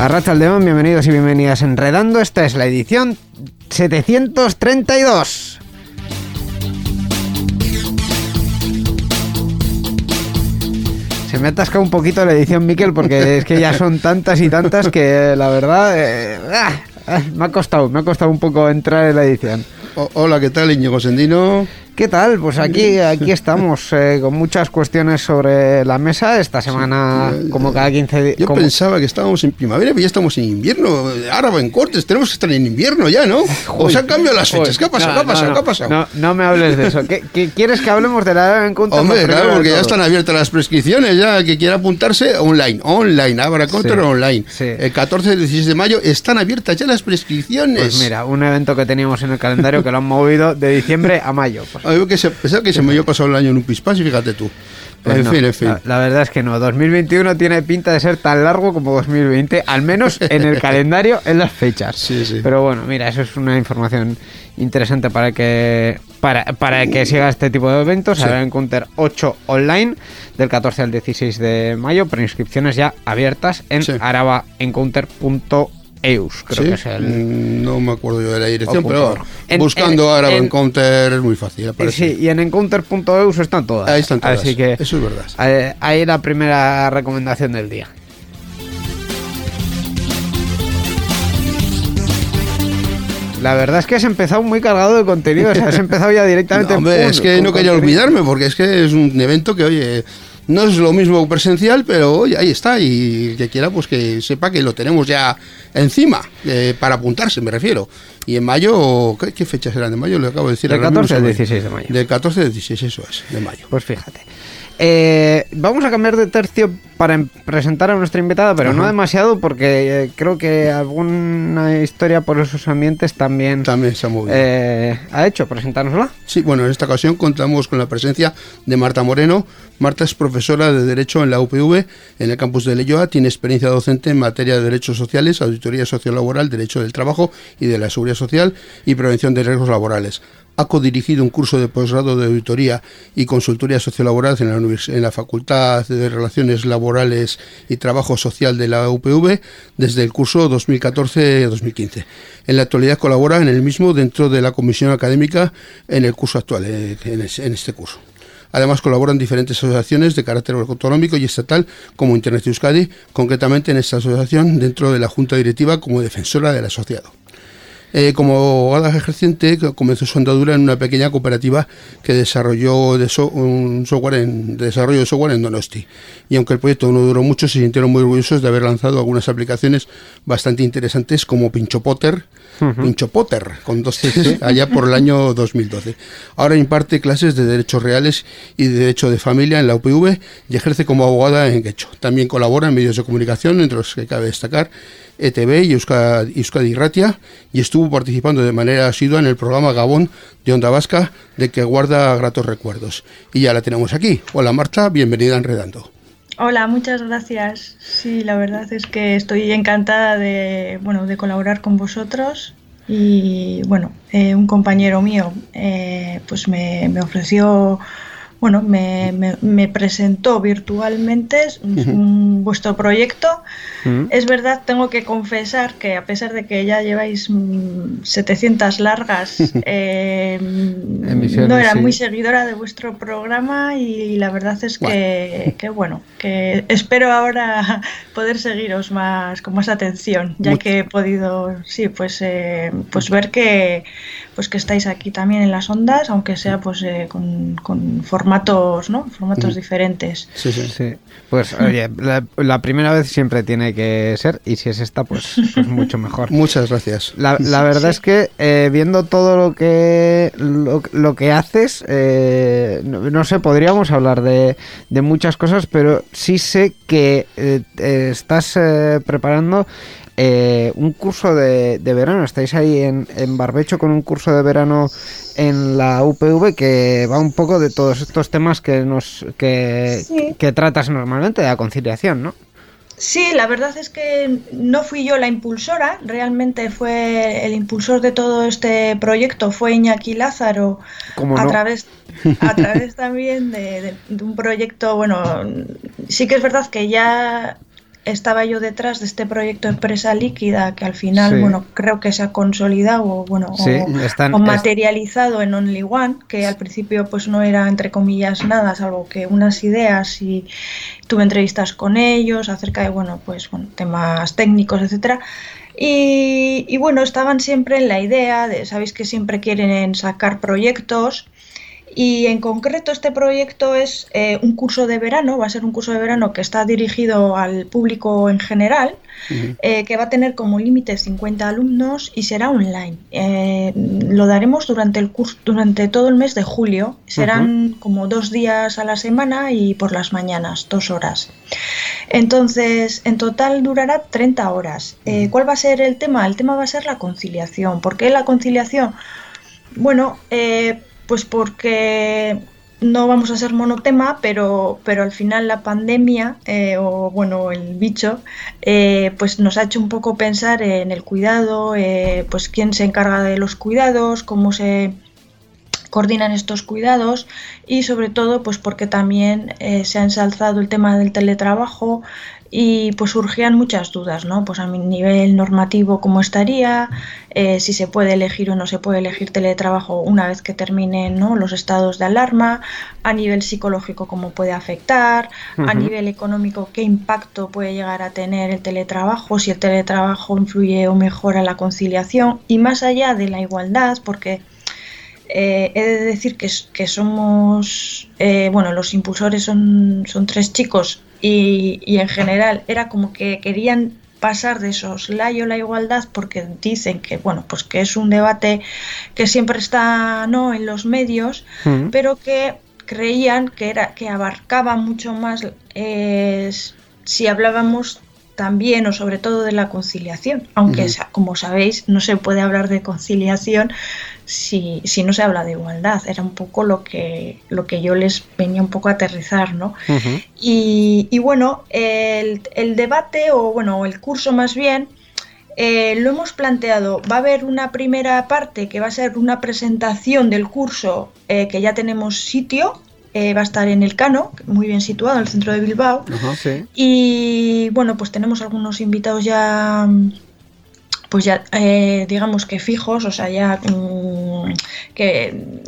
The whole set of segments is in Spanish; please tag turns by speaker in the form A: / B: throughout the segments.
A: Arracha León, bienvenidos y bienvenidas Enredando. Esta es la edición 732. Se me ha atascado un poquito la edición, Miquel, porque es que ya son tantas y tantas que la verdad eh, ah, ah, me ha costado, me ha costado un poco entrar en la edición.
B: O- hola, ¿qué tal, Íñigo Sendino?
A: ¿Qué tal? Pues aquí, aquí estamos eh, con muchas cuestiones sobre la mesa. Esta semana, como cada 15 días.
B: Yo pensaba que estábamos en primavera, pero ya estamos en invierno. Ahora en cortes, tenemos que estar en invierno ya, ¿no? O se han cambiado las fechas. ¿Qué ha pasado? ¿Qué ha pasado? ¿Qué ha pasado?
A: No, no me hables de eso. ¿Qué, qué quieres que hablemos de la encuentro?
B: Hombre, claro, porque ya están abiertas las prescripciones, ya que quiera apuntarse online, online, ahora counter
A: Sí,
B: online.
A: sí.
B: El 14 y 16 de mayo están abiertas ya las prescripciones.
A: Pues mira, un evento que teníamos en el calendario que lo han movido de diciembre a mayo. Pues,
B: Algo que se pensaba que se me había pasado el año en un pispás y fíjate tú.
A: pues
B: en
A: no,
B: fin, en fin.
A: La, la verdad es que no. 2021 tiene pinta de ser tan largo como 2020, al menos en el calendario, en las fechas.
B: Sí, sí.
A: Pero bueno, mira, eso es una información interesante para que para, para que siga este tipo de eventos.
B: Sí.
A: Habrá Encounter 8 online del 14 al 16 de mayo, pero inscripciones ya abiertas en
B: Sí.
A: arabaencounter.eus, creo
B: ¿Sí?
A: que es el...
B: Mm, No me acuerdo yo de la dirección, pero.
A: En-
B: buscando
A: en-
B: ahora
A: en-
B: Encounter es muy fácil, aparece.
A: Sí, y en encounter.eus están todas.
B: Ahí están todas.
A: Así que
B: Eso es verdad.
A: ahí la primera recomendación del día. La verdad es que has empezado muy cargado de contenido, o sea, has empezado ya directamente
B: No, hombre,
A: en
B: es que no quería
A: contenido.
B: olvidarme, porque es que es un evento que, oye, no es lo mismo presencial, pero oye, ahí está, y el que quiera, pues que sepa que lo tenemos ya encima, eh, para apuntarse, me refiero. Y en mayo, ¿qué, qué fechas eran de mayo? Le acabo de decir.
A: Del
B: ahora mismo
A: 14 al
B: se me-
A: 16 de mayo.
B: Del 14 al 16, eso es, de mayo.
A: Pues fíjate. Eh, vamos a cambiar de tercio para em- presentar a nuestra invitada, pero no demasiado porque eh, creo que alguna historia por esos ambientes también,
B: También se ha movido.
A: eh, ha hecho. Presentárnosla.
B: Sí, bueno, en esta ocasión contamos con la presencia de Marta Moreno. Marta es profesora de Derecho en la UPV, en el campus de Leyoa. Tiene experiencia docente en materia de derechos sociales, auditoría sociolaboral, derecho del trabajo y de la seguridad social y prevención de riesgos laborales. Ha codirigido un curso de posgrado de auditoría y consultoría sociolaboral en la, Facultad de Relaciones Laborales y Trabajo Social de la UPV desde el curso 2014-2015. En la actualidad colabora en el mismo dentro de la comisión académica en el curso actual, eh, en este curso. Además colaboran diferentes asociaciones de carácter autonómico y estatal como Internet Euskadi, concretamente en esta asociación dentro de la Junta Directiva como defensora del asociado. Eh, como abogada ejerciente, comenzó su andadura en una pequeña cooperativa que desarrolló de so- un software en, de desarrollo de software en Donosti. Y aunque el proyecto no duró mucho, se sintieron muy orgullosos de haber lanzado algunas aplicaciones bastante interesantes como Pincho Potter, Pincho Potter, con dos T's, allá por el año 2012. Ahora imparte clases de derechos reales y de derecho de familia en la UPV y ejerce como abogada en Quecho. También colabora en medios de comunicación, entre los que cabe destacar ETV y Euskadi, Euskadi Ratia, y estuvo participando de manera asidua en el programa Gabón de Onda Vasca, de que guarda gratos recuerdos. Y ya la tenemos aquí. Hola Marta, bienvenida a Enredando.
C: Hola, muchas gracias. Sí, la verdad es que estoy encantada de, bueno, de colaborar con vosotros y bueno, eh, un compañero mío eh, pues me, me ofreció, bueno, me, me- me presentó virtualmente mm, vuestro proyecto. Es verdad, tengo que confesar que a pesar de que ya lleváis mm, 700 largas, eh, no era
A: sí.
C: muy seguidora de vuestro programa y la verdad es que, que, bueno, que espero ahora poder seguiros más con más atención, ya que he podido, sí, pues, eh, pues ver que pues que estáis aquí también en las ondas, aunque sea pues eh, con, con, formatos, ¿no? Formatos diferentes.
A: Sí, sí, sí. Pues oye, la, primera vez siempre tiene que ser y si es esta, pues, pues mucho mejor.
B: Muchas gracias.
A: La, la verdad es que eh, viendo todo lo que lo, que haces, eh, no, sé, podríamos hablar de, de, muchas cosas, pero sí sé que estás preparando eh, un curso de, verano. Estáis ahí en, Barbecho con un curso de verano en la UPV que va un poco de todos estos temas que nos que, que tratas normalmente de la conciliación, ¿no?
C: Sí, la verdad es que no fui yo la impulsora, realmente fue el impulsor de todo este proyecto, fue Iñaki Lázaro, a, través, a través también de, un proyecto, bueno, sí que es verdad que ya estaba yo detrás de este proyecto Empresa Líquida que al final, bueno, creo que se ha consolidado o, bueno, o, materializado en Only One, que al principio pues no era entre comillas nada, salvo que unas ideas y tuve entrevistas con ellos acerca de, bueno, pues bueno, temas técnicos, etcétera. Y, y bueno, estaban siempre en la idea de, sabéis que siempre quieren sacar proyectos y en concreto este proyecto es eh, un curso de verano, va a ser un curso de verano que está dirigido al público en general, eh, que va a tener como límite 50 alumnos y será online. Eh, lo daremos durante el curso, durante todo el mes de julio. Serán como dos días a la semana y por las mañanas, dos horas. Entonces, en total durará 30 horas. ¿Cuál va a ser el tema? El tema va a ser la conciliación. ¿Por qué la conciliación? Bueno, eh, pues porque no vamos a ser monotema, pero, pero al final la pandemia eh, o bueno el bicho eh, pues nos ha hecho un poco pensar en el cuidado, eh, pues quién se encarga de los cuidados, cómo se coordinan estos cuidados y sobre todo pues porque también se ha ensalzado el tema del teletrabajo y pues surgían muchas dudas, ¿no? Pues a mi nivel normativo cómo estaría, eh, si se puede elegir o no se puede elegir teletrabajo una vez que terminen ¿no? los estados de alarma, a nivel psicológico cómo puede afectar, a nivel económico qué impacto puede llegar a tener el teletrabajo, si el teletrabajo influye o mejora la conciliación y más allá de la igualdad, porque eh, he de decir que, que somos, eh, bueno, los impulsores son, son tres chicos y, y, en general era como que querían pasar de soslayo la igualdad porque dicen que bueno pues que es un debate que siempre está no en los medios mm. pero que creían que era que abarcaba mucho más eh, si hablábamos también o sobre todo de la conciliación, aunque como sabéis no se puede hablar de conciliación si, si, no se habla de igualdad. Era un poco lo que, lo que yo les venía un poco a aterrizar, ¿no? y, y, bueno, el, el, debate o bueno, el curso más bien eh, lo hemos planteado. Va a haber una primera parte que va a ser una presentación del curso eh, que ya tenemos sitio eh, va a estar en el Cano, muy bien situado en el centro de Bilbao. Y bueno, pues tenemos algunos invitados ya, pues ya, eh, digamos que fijos, o sea, ya mm, que,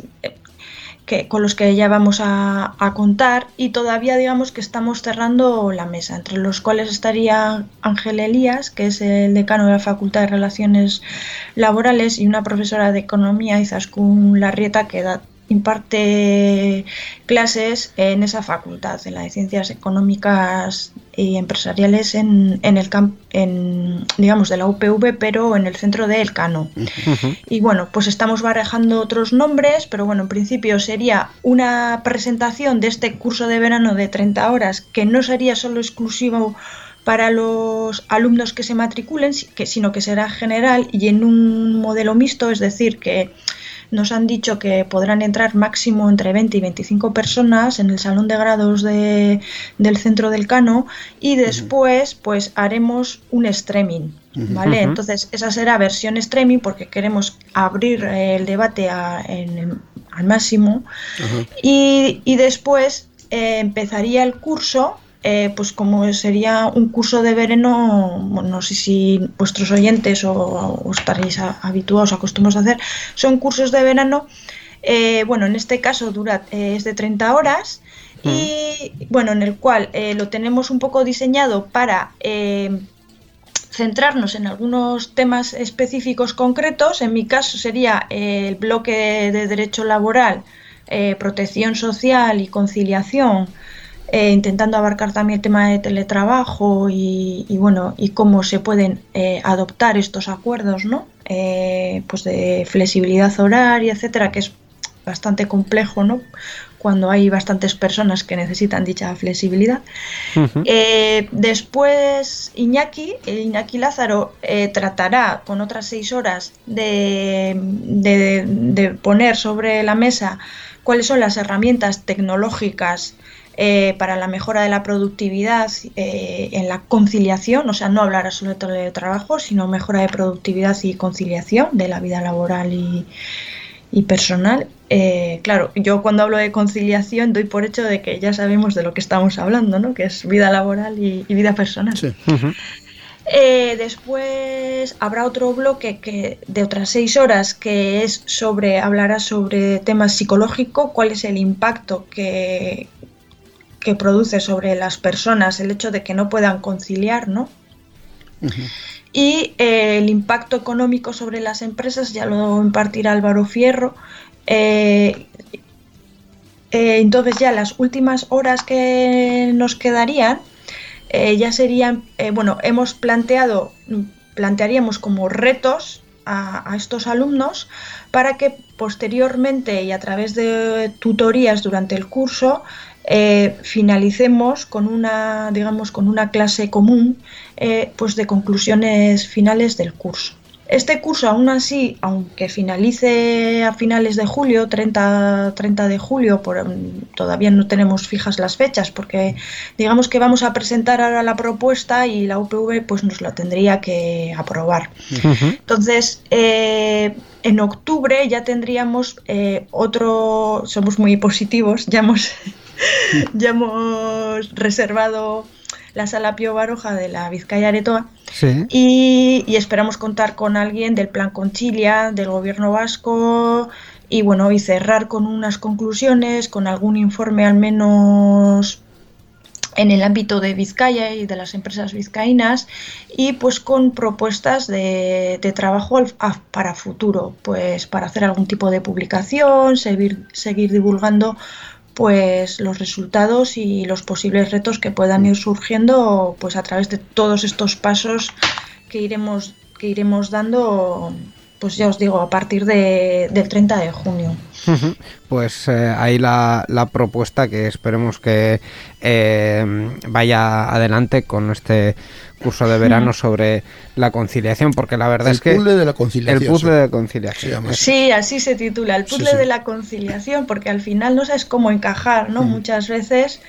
C: que, con los que ya vamos a, contar y todavía digamos que estamos cerrando la mesa, entre los cuales estaría Ángel Elías, que es el decano de la Facultad de Relaciones Laborales, y una profesora de Economía, Izaskun Larrieta, que da imparte clases en esa facultad, en la de Ciencias Económicas y Empresariales en, en el camp, en, digamos, de la UPV, pero en el centro de Elcano. Y bueno, pues estamos barajando otros nombres, pero bueno, en principio sería una presentación de este curso de verano de 30 horas que no sería solo exclusivo para los alumnos que se matriculen, sino que será general y en un modelo mixto, es decir, que nos han dicho que podrán entrar máximo entre 20 y 25 personas en el salón de grados de, del centro del Cano y después pues haremos un streaming. ¿Vale? Entonces, esa será versión streaming porque queremos abrir el debate al máximo y, y, después eh, empezaría el curso eh, pues como sería un curso de verano, no sé si vuestros oyentes o, estaréis habituados, acostumbrados a hacer, son cursos de verano, eh, bueno, en este caso dura, eh, es de 30 horas y bueno, en el cual lo tenemos un poco diseñado para centrarnos en algunos temas específicos concretos. En mi caso sería el bloque de derecho laboral, protección social y conciliación, eh, intentando abarcar también el tema de teletrabajo y, bueno y cómo se pueden eh, adoptar estos acuerdos, ¿no? pues de flexibilidad horaria, etcétera, que es bastante complejo, ¿no? cuando hay bastantes personas que necesitan dicha flexibilidad. Eh, después Iñaki, Iñaki Lázaro, eh, tratará con otras seis horas de, poner sobre la mesa cuáles son las herramientas tecnológicas eh, para la mejora de la productividad en la conciliación, o sea, no hablar solo de trabajo, sino mejora de productividad y conciliación de la vida laboral y, y personal. Eh, claro, yo cuando hablo de conciliación doy por hecho de que ya sabemos de lo que estamos hablando, ¿no? que es vida laboral y, vida personal. Eh, después habrá otro bloque que, de otras seis horas que es sobre, hablará sobre temas psicológicos, cuál es el impacto que, que produce sobre las personas el hecho de que no puedan conciliar, ¿no? Y eh, el impacto económico sobre las empresas ya lo impartirá Álvaro Fierro. Eh, eh, entonces ya las últimas horas que nos quedarían ya serían, bueno, hemos planteado, plantearíamos como retos a, estos alumnos para que posteriormente y a través de tutorías durante el curso eh, finalicemos con una, digamos, con una clase común eh, pues de conclusiones finales del curso. Este curso, aún así, aunque finalice a finales de julio, 30, 30 de julio, por, todavía no tenemos fijas las fechas, porque digamos que vamos a presentar ahora la propuesta y la UPV pues, nos la tendría que aprobar. Entonces, eh, en octubre ya tendríamos otro, somos muy positivos, ya hemos ya hemos reservado la sala Pío Baroja de la Vizcaya Aretoa y, esperamos contar con alguien del Plan Conchilia, del Gobierno Vasco y bueno, y cerrar con unas conclusiones, con algún informe al menos en el ámbito de Vizcaya y de las empresas vizcaínas y pues con propuestas de, trabajo para futuro, pues para hacer algún tipo de publicación, seguir, seguir divulgando pues los resultados y los posibles retos que puedan ir surgiendo pues a través de todos estos pasos que iremos que iremos dando pues ya os digo a partir de, del 30 de junio
A: pues eh, ahí la, la, propuesta que esperemos que eh, vaya adelante con este curso de verano sobre la conciliación, porque la verdad es que...
B: El puzzle de la conciliación.
A: El puzzle de conciliación.
C: Sí, así se titula, el puzzle de la conciliación, porque al final no sabes cómo encajar, ¿no? Muchas veces...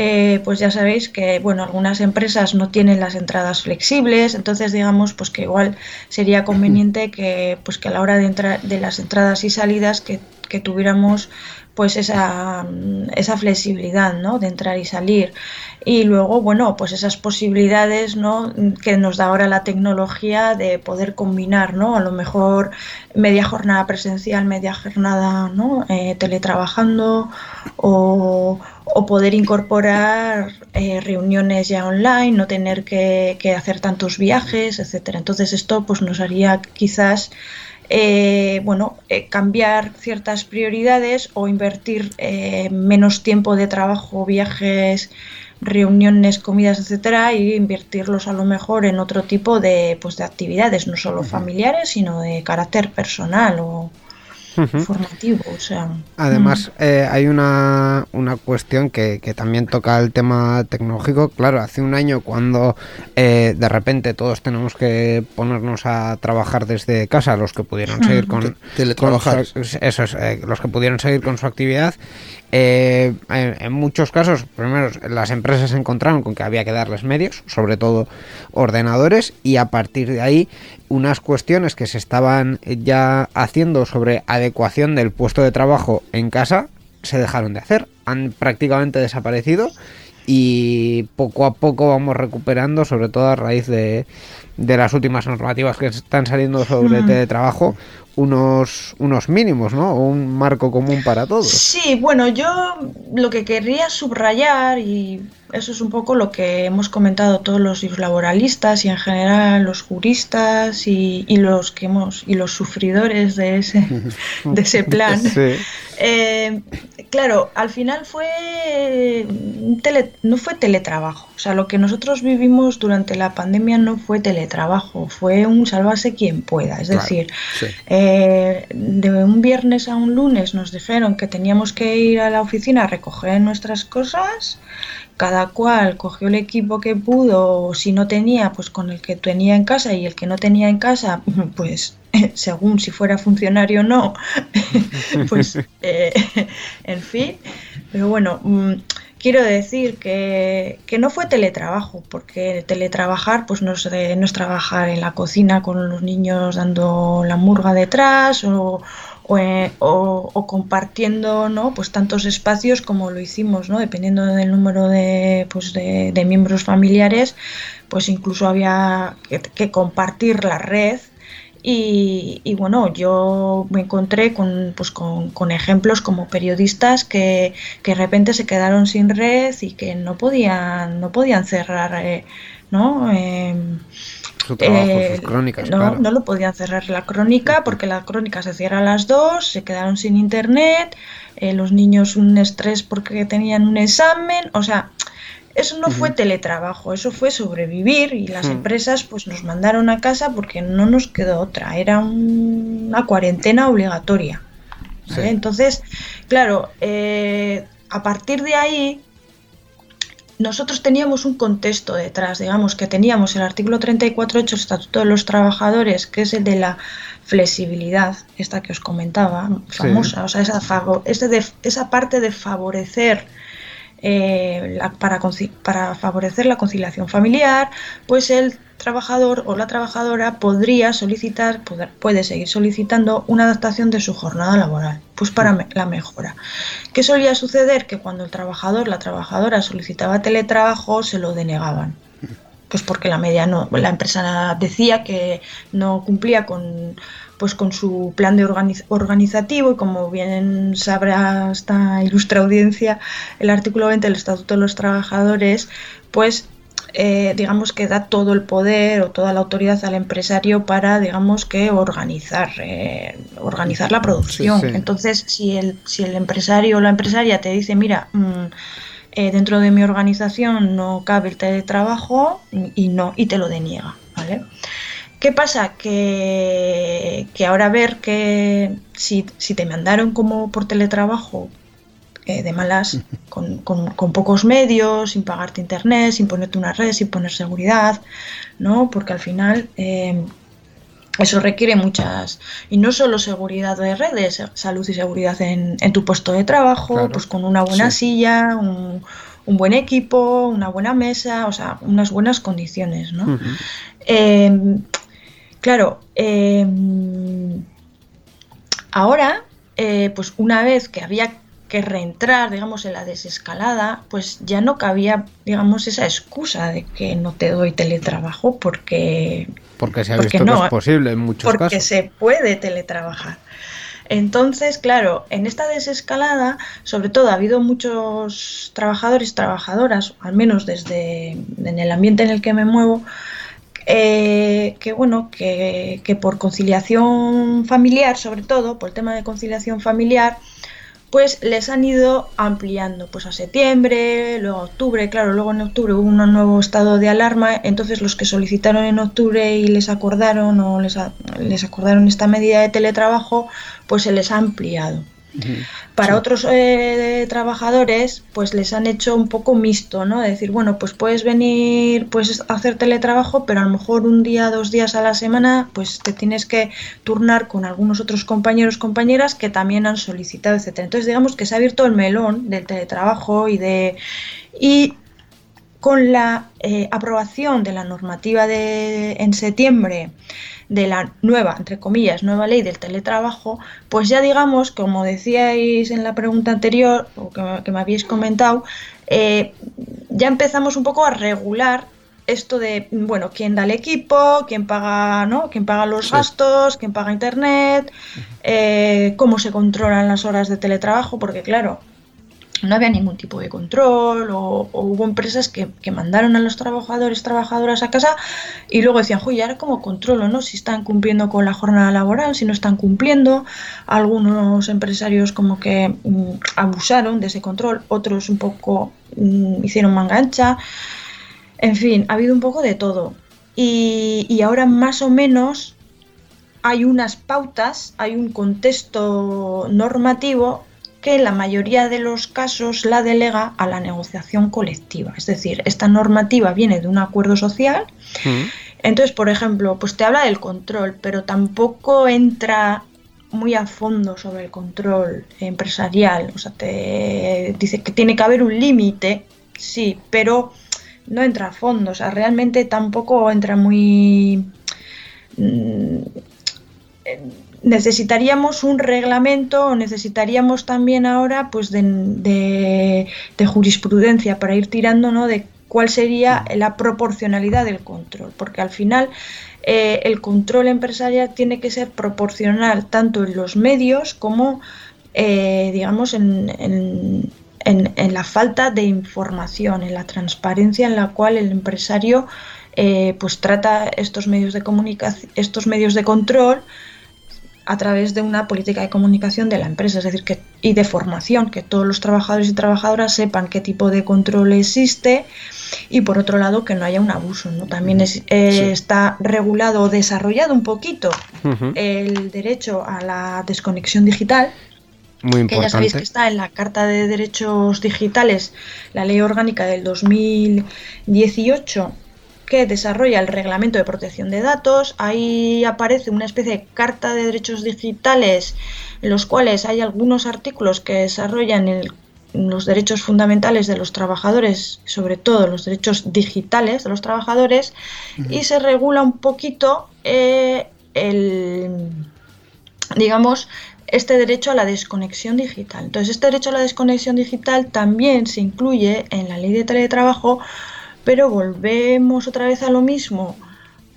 C: Eh, pues ya sabéis que bueno algunas empresas no tienen las entradas flexibles entonces digamos pues que igual sería conveniente que pues que a la hora de entrar de las entradas y salidas que, que tuviéramos pues esa, esa flexibilidad ¿no? de entrar y salir y luego bueno pues esas posibilidades ¿no? que nos da ahora la tecnología de poder combinar ¿no? a lo mejor media jornada presencial media jornada ¿no? Eh, teletrabajando o, o, poder incorporar eh, reuniones ya online no tener que, que hacer tantos viajes etcétera entonces esto pues nos haría quizás eh, bueno, eh, cambiar ciertas prioridades o invertir eh, menos tiempo de trabajo, viajes, reuniones, comidas, etcétera, y invertirlos a lo mejor en otro tipo de, pues, de actividades, no solo familiares, sino de carácter personal o, formativo. O sea,
A: Además, eh, hay una, una cuestión que, que, también toca el tema tecnológico. Claro, hace un año cuando eh, de repente todos tenemos que ponernos a trabajar desde casa, los que pudieron seguir con...
B: Teletrabajar.
A: eso es, eh, los que pudieron seguir con su actividad eh, en, muchos casos, primero, las empresas se encontraron con que había que darles medios, sobre todo ordenadores, y a partir de ahí unas cuestiones que se estaban ya haciendo sobre adecuación del puesto de trabajo en casa se dejaron de hacer, han prácticamente desaparecido y poco a poco vamos recuperando, sobre todo a raíz de, de las últimas normativas que están saliendo sobre teletrabajo, unos, unos mínimos, ¿no? un marco común para todos.
C: Sí, bueno, yo lo que querría subrayar y eso es un poco lo que hemos comentado todos los laboralistas y en general los juristas y, los que hemos y los sufridores de ese, de ese plan. Eh, claro, al final fue no fue teletrabajo. O sea, lo que nosotros vivimos durante la pandemia no fue teletrabajo, fue un salvarse quien pueda. Es decir, eh, de un viernes a un lunes nos dijeron que teníamos que ir a la oficina a recoger nuestras cosas cada cual cogió el equipo que pudo, o si no tenía, pues con el que tenía en casa y el que no tenía en casa, pues según si fuera funcionario o no, pues eh, en fin. Pero bueno, mm, quiero decir que, que, no fue teletrabajo, porque teletrabajar pues no es, no es trabajar en la cocina con los niños dando la murga detrás o eh, o, compartiendo ¿no? pues tantos espacios como lo hicimos, ¿no? dependiendo del número de, pues de, miembros familiares, pues incluso había que, compartir la red. Y, bueno, yo me encontré con, pues con, ejemplos como periodistas que, que, de repente se quedaron sin red y que no podían, no podían cerrar eh, ¿no? Em,
A: eh, crónicas.
C: No, no lo podían cerrar la crónica porque la crónica se cierra a las dos, se quedaron sin internet, eh, los niños un estrés porque tenían un examen, o sea, eso no fue teletrabajo, eso fue sobrevivir y las empresas pues nos mandaron a casa porque no nos quedó otra, era una cuarentena obligatoria. Entonces, claro, eh, a partir de ahí nosotros teníamos un contexto detrás, digamos que teníamos el artículo 34.8 del Estatuto de los Trabajadores, que es el de la flexibilidad, esta que os comentaba, famosa, o sea, esa, esa parte de favorecer eh, para, para favorecer la conciliación familiar, pues el trabajador o la trabajadora podría solicitar, puede seguir solicitando una adaptación de su jornada laboral, pues para la mejora. ¿Qué solía suceder? Que cuando el trabajador, la trabajadora solicitaba teletrabajo, se lo denegaban. Pues porque la media no, la empresa decía que no cumplía con pues con su plan de organizativo y como bien sabrá esta ilustre audiencia el artículo 20 del Estatuto de los Trabajadores pues eh, digamos que da todo el poder o toda la autoridad al empresario para digamos que organizar eh, organizar la producción. Entonces si el si el empresario o la empresaria te dice mira mm, eh, dentro de mi organización no cabe el teletrabajo y no y te lo deniega vale ¿Qué pasa? Que, que ahora ver que si, si, te mandaron como por teletrabajo eh, de malas, con, con, pocos medios, sin pagarte internet, sin ponerte una red, sin poner seguridad, ¿no? Porque al final eh, eso requiere muchas, y no solo seguridad de redes, salud y seguridad en, en tu puesto de trabajo, pues con una buena silla, un, un, buen equipo, una buena mesa, o sea, unas buenas condiciones, ¿no? Eh, claro, ahora, pues una vez que había que reentrar, digamos, en la desescalada, pues ya no cabía, digamos, esa excusa de que no te doy teletrabajo porque...
A: Porque se ha visto no, que es posible en muchos
C: casos. Porque se puede teletrabajar. Entonces, claro, en esta desescalada, sobre todo ha habido muchos trabajadores, trabajadoras, al menos desde en el ambiente en el que me muevo, eh, que bueno, que, que por conciliación familiar, sobre todo, por el tema de conciliación familiar, pues les han ido ampliando pues a septiembre, luego a octubre, claro, luego en octubre hubo un nuevo estado de alarma, entonces los que solicitaron en octubre y les acordaron o les, les acordaron esta medida de teletrabajo, pues se les ha ampliado. Para otros eh, trabajadores, pues les han hecho un poco mixto, ¿no? De decir, bueno, pues puedes venir, pues hacer teletrabajo, pero a lo mejor un día, dos días a la semana, pues te tienes que turnar con algunos otros compañeros, compañeras que también han solicitado, etcétera. Entonces, digamos que se ha abierto el melón del teletrabajo y de y con la eh, aprobación de la normativa de en septiembre de la nueva, entre comillas, nueva ley del teletrabajo, pues ya digamos, como decíais en la pregunta anterior, o que, me habéis comentado, eh, ya empezamos un poco a regular esto de, bueno, quién da el equipo, quién paga, ¿no? quién paga los gastos, quién paga internet, eh, cómo se controlan las horas de teletrabajo, porque claro, no había ningún tipo de control o, hubo empresas que, mandaron a los trabajadores, trabajadoras a casa y luego decían, oye, ahora como controlo, ¿no? Si están cumpliendo con la jornada laboral, si no están cumpliendo. Algunos empresarios como que mm, abusaron de ese control, otros un poco mm, hicieron mangancha. En fin, ha habido un poco de todo. Y, y ahora más o menos hay unas pautas, hay un contexto normativo que la mayoría de los casos la delega a la negociación colectiva. Es decir, esta normativa viene de un acuerdo social. Mm. Entonces, por ejemplo, pues te habla del control, pero tampoco entra muy a fondo sobre el control empresarial. O sea, te dice que tiene que haber un límite, sí, pero no entra a fondo. O sea, realmente tampoco entra muy... Mm, necesitaríamos un reglamento o necesitaríamos también ahora pues de, jurisprudencia para ir tirando ¿no? de cuál sería la proporcionalidad del control, porque al final eh, el control empresarial tiene que ser proporcional tanto en los medios como eh, digamos en, en, la falta de información, en la transparencia en la cual el empresario eh, pues trata estos medios de comunicación, estos medios de control a través de una política de comunicación de la empresa, es decir, que, y de formación, que todos los trabajadores y trabajadoras sepan qué tipo de control existe y por otro lado que no haya un abuso. ¿no? También eh, está regulado o desarrollado un poquito el derecho a la desconexión digital.
A: Muy
C: que ya sabéis que está en la Carta de Derechos Digitales, la Ley Orgánica del 2018 que desarrolla el reglamento de protección de datos. Ahí aparece una especie de carta de derechos digitales en los cuales hay algunos artículos que desarrollan los derechos fundamentales de los trabajadores, sobre todo los derechos digitales de los trabajadores, y se regula un poquito eh, el, digamos, este derecho a la desconexión digital. Entonces, este derecho a la desconexión digital también se incluye en la ley de teletrabajo pero volvemos otra vez a lo mismo.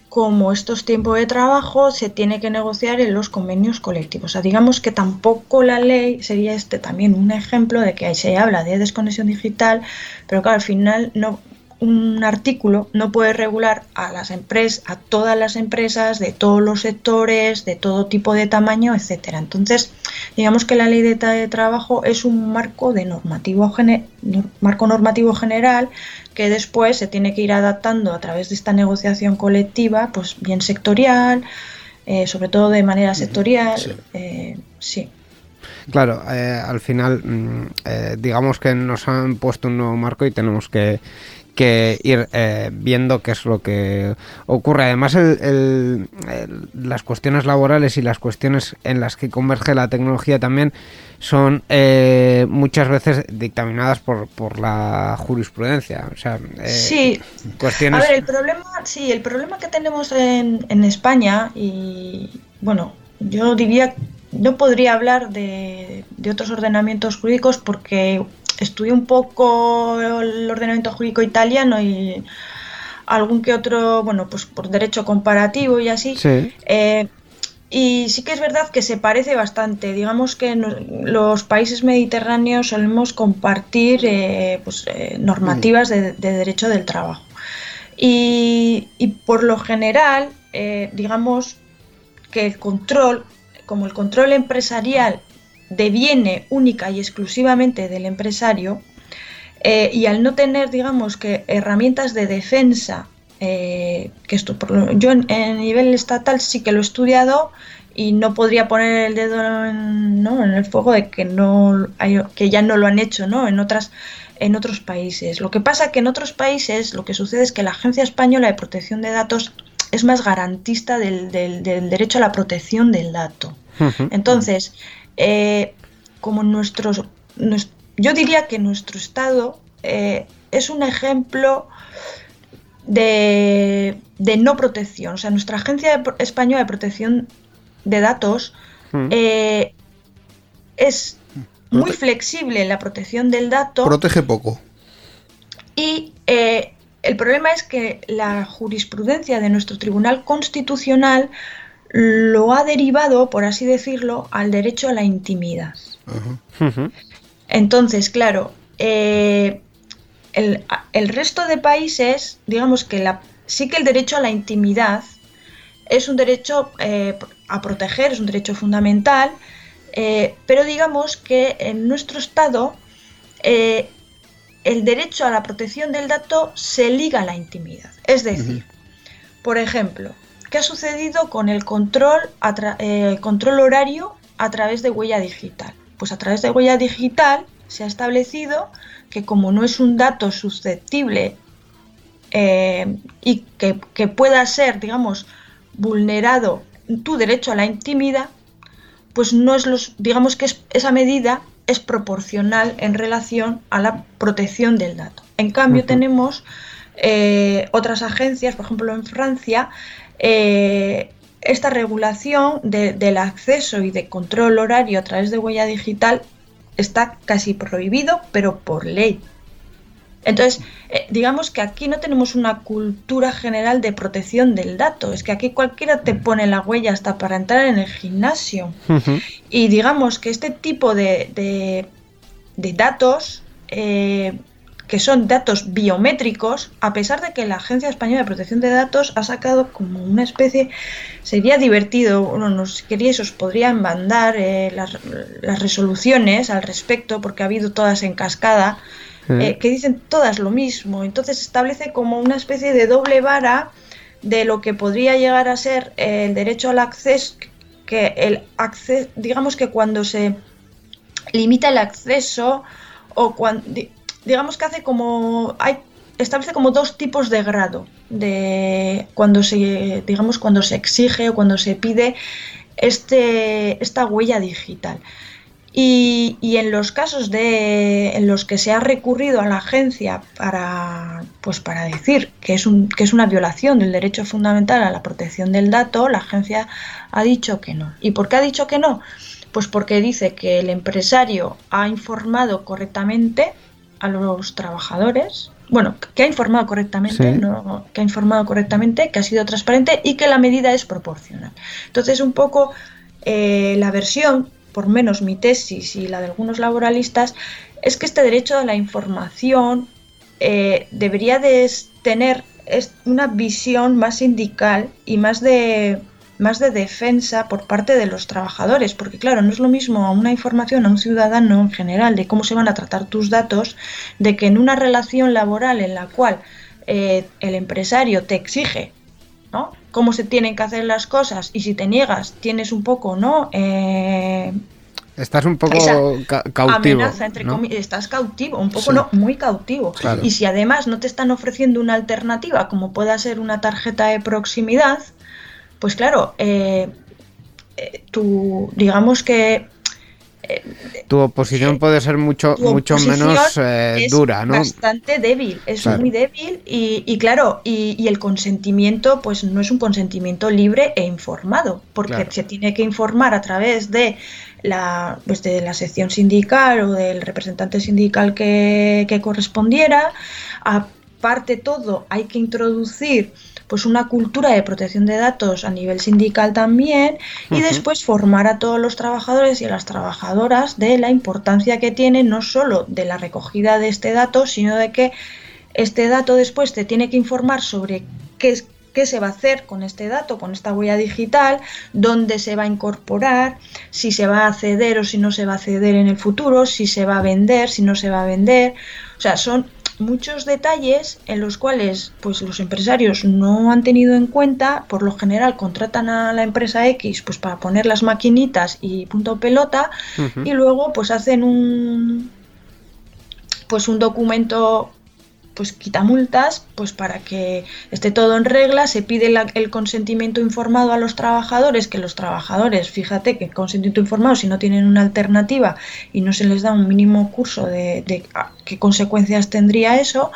C: Como estos tiempos de trabajo se tiene que negociar en los convenios colectivos. O sea, digamos que tampoco la ley sería este también un ejemplo de que ahí se habla de desconexión digital, pero claro, al final no, un artículo no puede regular a las empresas, a todas las empresas de todos los sectores, de todo tipo de tamaño, etcétera. Entonces, digamos que la ley de, trabajo es un marco de normativo marco normativo general que después se tiene que ir adaptando a través de esta negociación colectiva, pues bien sectorial, eh, sobre todo de manera sectorial, sí. Eh,
A: claro, eh, al final, mm, digamos que nos han puesto un nuevo marco y tenemos que, que ir eh, viendo qué es lo que ocurre. Además, las cuestiones laborales y las cuestiones en las que converge la tecnología también son eh, muchas veces dictaminadas por, por la jurisprudencia. O sea,
C: eh, sí. Cuestiones... A ver, el problema, sí, el problema que tenemos en, en España y bueno, yo diría no podría hablar de, de otros ordenamientos jurídicos porque estudié un poco el ordenamiento jurídico italiano y algún que otro, bueno, pues por derecho comparativo y así. Eh, y sí que es verdad que se parece bastante. Digamos que los países mediterráneos solemos compartir eh, pues, eh, normativas de, derecho del trabajo. Y, y por lo general, digamos que el control, como el control empresarial deviene única y exclusivamente del empresario eh, y al no tener, digamos, que herramientas de defensa, eh, que esto, por yo en, nivel estatal sí que lo he estudiado y no podría poner el dedo en, ¿no? en el fuego de que no hay, que ya no lo han hecho ¿no? en otras en otros países. Lo que pasa que en otros países lo que sucede es que la Agencia Española de Protección de Datos es más garantista del, del, derecho a la protección del dato. Entonces, eh, como nuestros, yo diría que nuestro Estado eh, es un ejemplo de, no protección. O sea, nuestra Agencia Española de Protección de Datos hmm. eh, es muy flexible en la protección del dato.
B: Protege poco.
C: Y el problema es que la jurisprudencia de nuestro Tribunal Constitucional lo ha derivado, por así decirlo, al derecho a la intimidad. Entonces, claro, eh, el, el, resto de países, digamos que la, sí que el derecho a la intimidad es un derecho eh, a proteger, es un derecho fundamental, eh, pero digamos que en nuestro Estado eh, el derecho a la protección del dato se liga a la intimidad. Es decir, por ejemplo, ¿qué ha sucedido con el control, control horario a través de huella digital? Pues a través de huella digital se ha establecido que como no es un dato susceptible y que, que, pueda ser, digamos, vulnerado tu derecho a la intimidad, pues no es los, digamos que esa medida es proporcional en relación a la protección del dato. En cambio, tenemos eh, otras agencias, por ejemplo en Francia, eh, esta regulación del acceso y de control horario a través de huella digital está casi prohibido, pero por ley. Entonces, eh, digamos que aquí no tenemos una cultura general de protección del dato. Es que aquí cualquiera te pone la huella hasta para entrar en el gimnasio. Y digamos que este tipo de, de, datos, eh, que son datos biométricos, a pesar de que la Agencia Española de Protección de Datos ha sacado como una especie, sería divertido, bueno, nos queríais, os podrían mandar eh, las, las resoluciones al respecto, porque ha habido todas en cascada eh, que dicen todas lo mismo. Entonces establece como una especie de doble vara de lo que podría llegar a ser el derecho al acceso, que el acceso, digamos que cuando se limita el acceso o cuando, digamos que hace como, hay, establece como dos tipos de grado de cuando se, digamos, cuando se exige o cuando se pide este, esta huella digital. Y, en los casos de, en los que se ha recurrido a la agencia para, pues para decir que es, un, que es una violación del derecho fundamental a la protección del dato, la agencia ha dicho que no. ¿Y por qué ha dicho que no? Pues porque dice que el empresario ha informado correctamente a los trabajadores, bueno, que ha informado correctamente, que ha informado correctamente, que ha sido transparente y que la medida es proporcional. Entonces, un poco eh, la versión por menos mi tesis y la de algunos laboralistas, es que este derecho a la información eh, debería de tener una visión más sindical y más de, más de defensa por parte de los trabajadores, porque claro, no es lo mismo una información a un ciudadano en general de cómo se van a tratar tus datos, de que en una relación laboral en la cual eh, el empresario te exige ¿no? cómo se tienen que hacer las cosas y si te niegas tienes un poco, ¿no? Eh,
A: estás un poco cautivo.
C: estás cautivo, un poco no, muy cautivo. Y si además no te están ofreciendo una alternativa, como pueda ser una tarjeta de proximidad, pues claro, eh, eh tú, digamos que
A: tu oposición puede ser mucho, mucho menos eh, dura, ¿no?
C: Bastante débil, es muy débil y, claro, y, el consentimiento, pues no es un consentimiento libre e informado, porque se tiene que informar a través de la, pues de la sección sindical o del representante sindical que, que correspondiera. Aparte todo, hay que introducir pues una cultura de protección de datos a nivel sindical también y después formar a todos los trabajadores y a las trabajadoras de la importancia que tiene no solo de la recogida de este dato, sino de que este dato después te tiene que informar sobre qué qué se va a hacer con este dato, con esta huella digital, dónde se va a incorporar, si se va a ceder o si no se va a ceder en el futuro, si se va a vender, si no se va a vender. O sea, son muchos detalles en los cuales pues los empresarios no han tenido en cuenta, por lo general contratan a la empresa X pues para poner las maquinitas y punto pelota y luego pues hacen un pues un documento pues quita multas, pues para que esté todo en regla, se pide el consentimiento informado a los trabajadores, que los trabajadores, fíjate que consentimiento informado si no tienen una alternativa y no se les da un mínimo curso de, qué consecuencias tendría eso,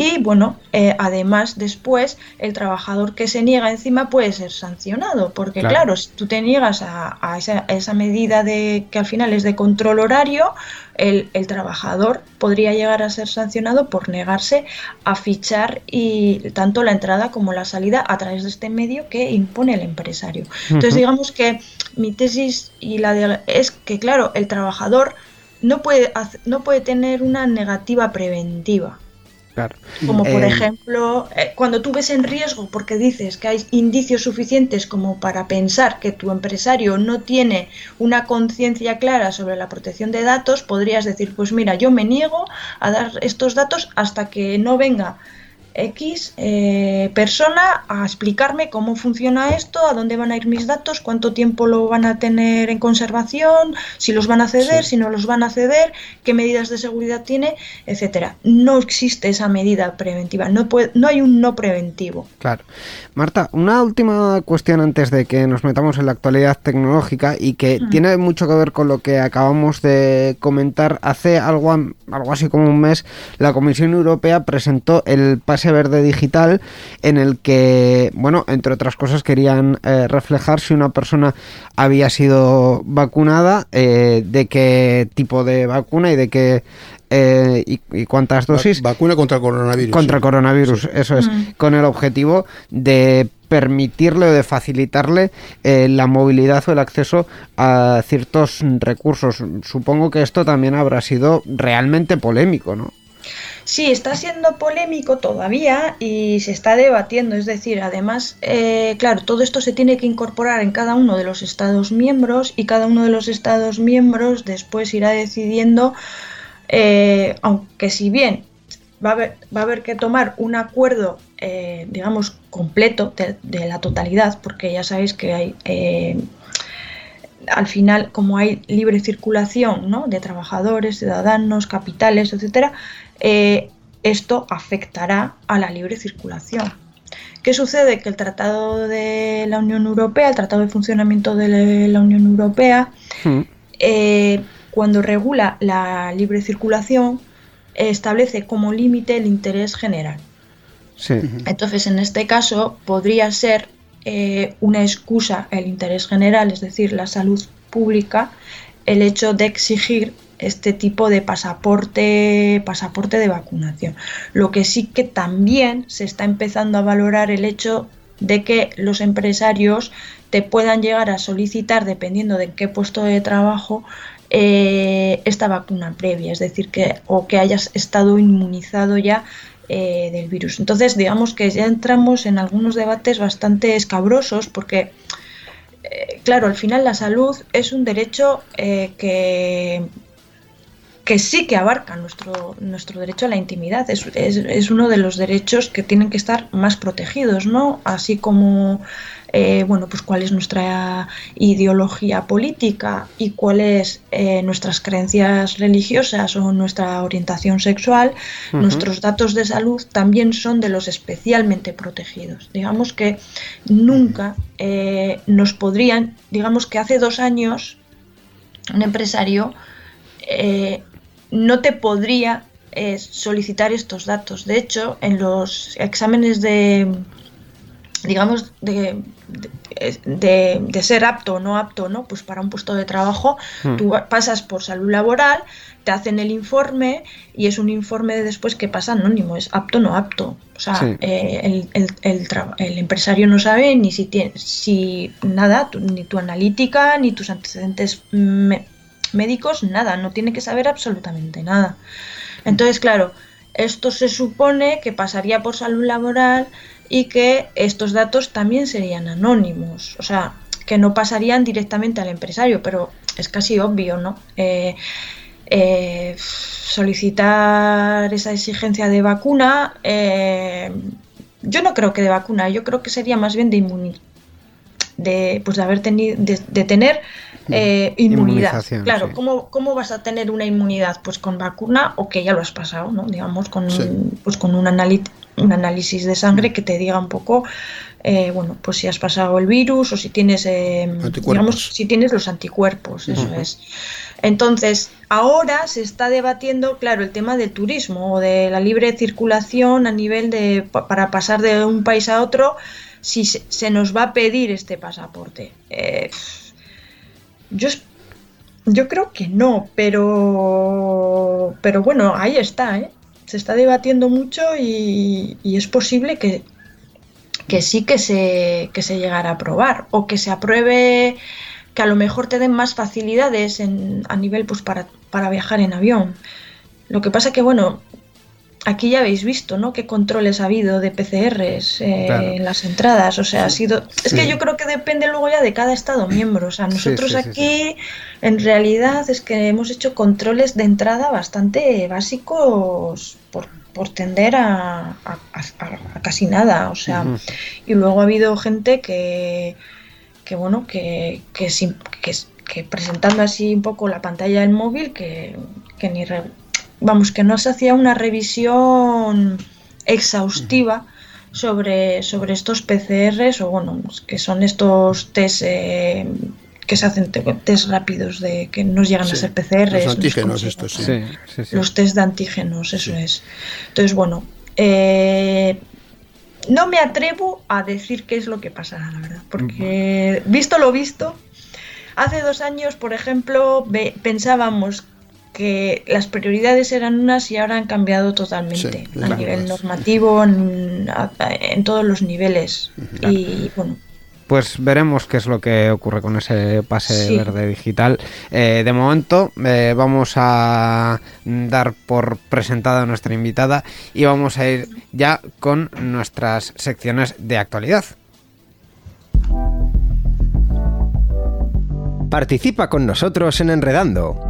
C: y bueno, eh, además después el trabajador que se niega encima puede ser sancionado, porque claro, si tú te niegas a, esa, a esa medida de que al final es de control horario, el, trabajador podría llegar a ser sancionado por negarse a fichar y tanto la entrada como la salida a través de este medio que impone el empresario. Entonces, digamos que mi tesis y la de, es que, claro, el trabajador no puede, no puede tener una negativa preventiva. Como por
A: Eh,
C: ejemplo, eh, cuando tú ves en riesgo porque dices que hay indicios suficientes como para pensar que tu empresario no tiene una conciencia clara sobre la protección de datos, podrías decir, pues mira, yo me niego a dar estos datos hasta que no venga X eh, persona a explicarme cómo funciona esto, a dónde van a ir mis datos, cuánto tiempo lo van a tener en conservación, si los van a ceder, si no los van a ceder, qué medidas de seguridad tiene, etcétera. No existe esa medida preventiva, no, puede, no hay un no preventivo.
A: Claro. Marta, una última cuestión antes de que nos metamos en la actualidad tecnológica y que tiene mucho que ver con lo que acabamos de comentar. Hace algo, algo así como un mes, la Comisión Europea presentó el pase verde digital en el que, bueno, entre otras cosas querían eh, reflejar si una persona había sido vacunada, eh, de qué tipo de vacuna y de qué eh, y, y cuántas dosis.
B: Va- vacuna contra coronavirus.
A: Contra
B: sí.
A: coronavirus, eso es,
C: Mm.
A: con el objetivo de permitirle o de facilitarle eh, la movilidad o el acceso a ciertos recursos. Supongo que esto también habrá sido realmente polémico, ¿no?
C: Sí, está siendo polémico todavía y se está debatiendo. Es decir, además, eh, claro, todo esto se tiene que incorporar en cada uno de los Estados miembros y cada uno de los Estados miembros después irá decidiendo, eh, aunque si bien va a haber, que tomar un acuerdo, eh, digamos, completo de, la totalidad, porque ya sabéis que hay... al final, como hay libre circulación de trabajadores, ciudadanos, capitales, etcétera, eh, esto afectará a la libre circulación. ¿Qué sucede? Que el Tratado de la Unión Europea, el Tratado de Funcionamiento de la Unión Europea,
A: Mm.
C: eh, cuando regula la libre circulación, eh, establece como límite el interés general.
A: Sí.
C: Entonces, en este caso, podría ser eh, una excusa el interés general, es decir, la salud pública, el hecho de exigir este tipo de pasaporte, pasaporte de vacunación. Lo que sí que también se está empezando a valorar el hecho de que los empresarios te puedan llegar a solicitar, dependiendo de qué puesto de trabajo, eh, esta vacuna previa, es decir, que o que hayas estado inmunizado ya eh, del virus. Entonces, digamos que ya entramos en algunos debates bastante escabrosos porque, eh, claro, al final la salud es un derecho que que sí que abarca nuestro, nuestro derecho a la intimidad. Es, es, es uno de los derechos que tienen que estar más protegidos, ¿no? Así como, eh, bueno, pues cuál es nuestra ideología política y cuáles eh, nuestras creencias religiosas o nuestra orientación sexual, nuestros datos de salud también son de los especialmente protegidos. Digamos que nunca eh, nos podrían, digamos que hace dos años, un empresario eh, no te podría eh, solicitar estos datos. De hecho, en los exámenes de, digamos, de, de, de- de ser apto o no apto, ¿no? Pues para un puesto de trabajo,
A: Mm.
C: tú pasas por salud laboral, te hacen el informe y es un informe de después que pasa anónimo, es apto o no apto. O sea,
A: Sí.
C: eh, el, el- el tra- el empresario no sabe ni si tiene, si nada, tu- ni tu analítica, ni tus antecedentes médicos, nada, no tiene que saber absolutamente nada. Entonces, claro, esto se supone que pasaría por salud laboral y que estos datos también serían anónimos, o sea, que no pasarían directamente al empresario, pero es casi obvio, ¿no? Eh, eh, solicitar esa exigencia de vacuna, eh, yo no creo que de vacuna, yo creo que sería más bien de inmunidad de pues de haber tenido de, de tener eh, inmunidad. Claro
A: sí.
C: ¿cómo, cómo vas a tener una inmunidad pues con vacuna o que ya lo has pasado no digamos con
B: Sí.
C: pues con un, un análisis de sangre que te diga un poco eh, bueno pues si has pasado el virus o si tienes eh, digamos si tienes los anticuerpos eso es. Entonces ahora se está debatiendo claro el tema del turismo o de la libre circulación a nivel de pa- para pasar de un país a otro si se, se nos va a pedir este pasaporte. Eh, yo, yo creo que no, pero, pero bueno, ahí está, ¿eh? Se está debatiendo mucho y, y es posible que, que sí que se, que se llegara a aprobar o que se apruebe que a lo mejor te den más facilidades en, a nivel pues para para viajar en avión. Lo que pasa que, bueno, aquí ya habéis visto, ¿no? Qué controles ha habido de PCRs eh, en las entradas. O sea, ha sido. Es que yo creo que depende luego ya de cada Estado miembro. O sea, nosotros aquí, en realidad, es que hemos hecho controles de entrada bastante básicos por, por tender a, casi nada. O sea, y luego ha habido gente que. que bueno, que, que, que, que presentando así un poco la pantalla del móvil, que, que ni vamos, que no se hacía una revisión exhaustiva sobre, sobre estos PCRs o bueno, que son estos test eh, que se hacen test rápidos de que nos llegan a ser PCRs.
B: Los antígenos estos, sí.
C: Los test de antígenos, eso es. Entonces, bueno, eh, no me atrevo a decir qué es lo que pasará, la verdad, porque visto lo visto, hace dos años, por ejemplo, pensábamos que las prioridades eran unas y ahora han cambiado totalmente a nivel normativo, en, todos los niveles. Y bueno.
A: Pues veremos qué es lo que ocurre con ese pase verde digital. Eh, de momento eh, vamos a dar por presentada a nuestra invitada y vamos a ir ya con nuestras secciones de actualidad.
D: Participa con nosotros en Enredando.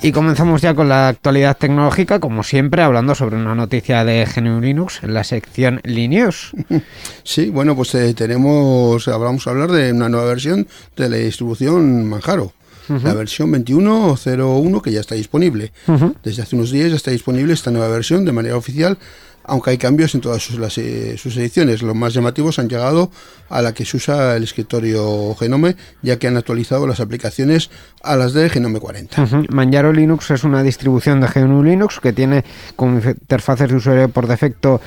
A: Y comenzamos ya con la actualidad tecnológica, como siempre, hablando sobre una noticia de GNU Linux en la sección Linux.
B: Sí, bueno, pues eh, tenemos, vamos a hablar de una nueva versión de la distribución Manjaro la versión 21.01 que ya está disponible. Desde hace unos días ya está disponible esta nueva versión de manera oficial aunque hay cambios en todas sus, eh, sus, ediciones. Los más llamativos han llegado a la que se usa el escritorio Genome, ya que han actualizado las aplicaciones a las de Genome 40.
A: Manjaro Linux es una distribución de GNU Linux que tiene como interfaces de usuario por defecto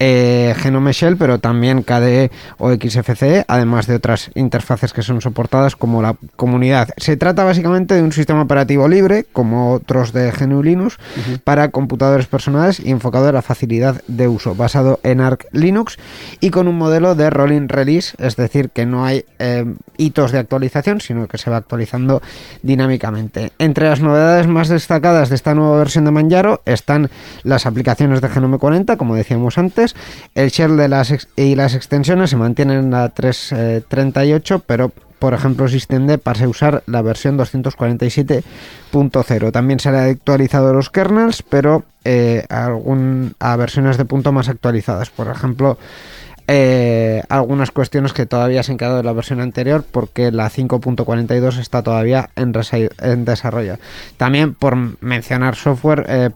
A: eh, Genome Shell, pero también KDE o XFCE, además de otras interfaces que son soportadas como la comunidad. Se trata básicamente de un sistema operativo libre, como otros de GNU Linux, para computadores personales y enfocado en la facilidad de uso, basado en Arc Linux y con un modelo de rolling release, es decir, que no hay eh, hitos de actualización, sino que se va actualizando dinámicamente. Entre las novedades más destacadas de esta nueva versión de Manjaro están las aplicaciones de Genome 40, como decíamos antes, el shell de las y las extensiones se mantienen en la 338, eh, pero por ejemplo Systemd pasa a usar la versión 247.0. También se han actualizado los kernels, pero eh, a versiones de punto más actualizadas. Por ejemplo, eh, algunas cuestiones que todavía se han quedado de la versión anterior porque la 5.42 está todavía en, desarrollo. También por mencionar software, eh,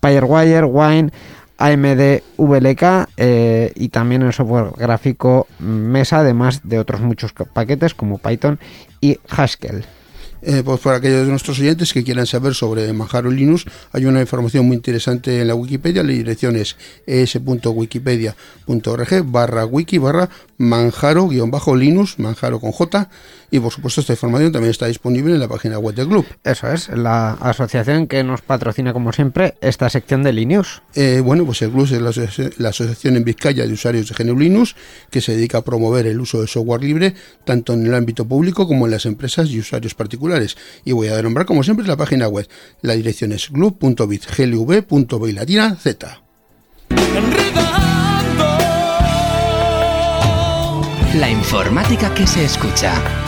A: Firewire, Wine, AMD VLK eh, y también el software gráfico Mesa, además de otros muchos paquetes como Python y Haskell.
B: Eh, pues para aquellos de nuestros oyentes que quieran saber sobre Manjaro Linux, hay una información muy interesante en la Wikipedia. La dirección es es.wikipedia.org barra wiki barra manjaro-linux, manjaro con J, y por supuesto, esta información también está disponible en la página web del club.
A: Eso es, la asociación que nos patrocina, como siempre, esta sección de Linux.
B: Eh, bueno, pues el club es la, asociación en Vizcaya de usuarios de GNU Linux, que se dedica a promover el uso de software libre, tanto en el ámbito público como en las empresas y usuarios particulares. Y voy a nombrar, como siempre, la página web. La dirección es club.bit, latina z.
E: La informática que se escucha.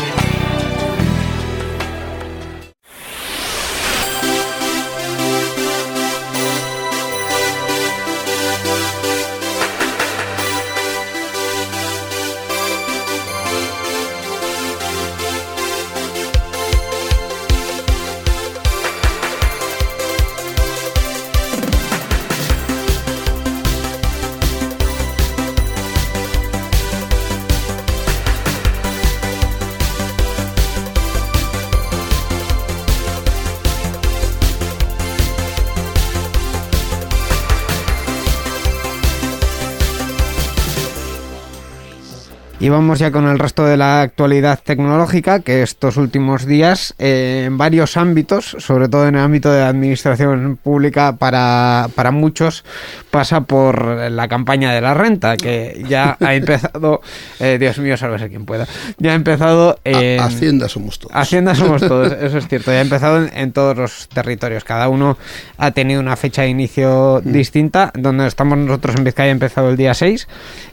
A: Y vamos ya con el resto de la actualidad tecnológica, que estos últimos días, eh, en varios ámbitos, sobre todo en el ámbito de la administración pública, para, para muchos, pasa por la campaña de la renta, que ya ha empezado, eh, Dios mío, sálvese quien pueda, ya ha empezado en...
B: Hacienda somos todos.
A: Hacienda somos todos, eso es cierto, ya ha empezado en, en todos los territorios, cada uno ha tenido una fecha de inicio distinta, donde estamos nosotros en Vizcaya ha empezado el día 6,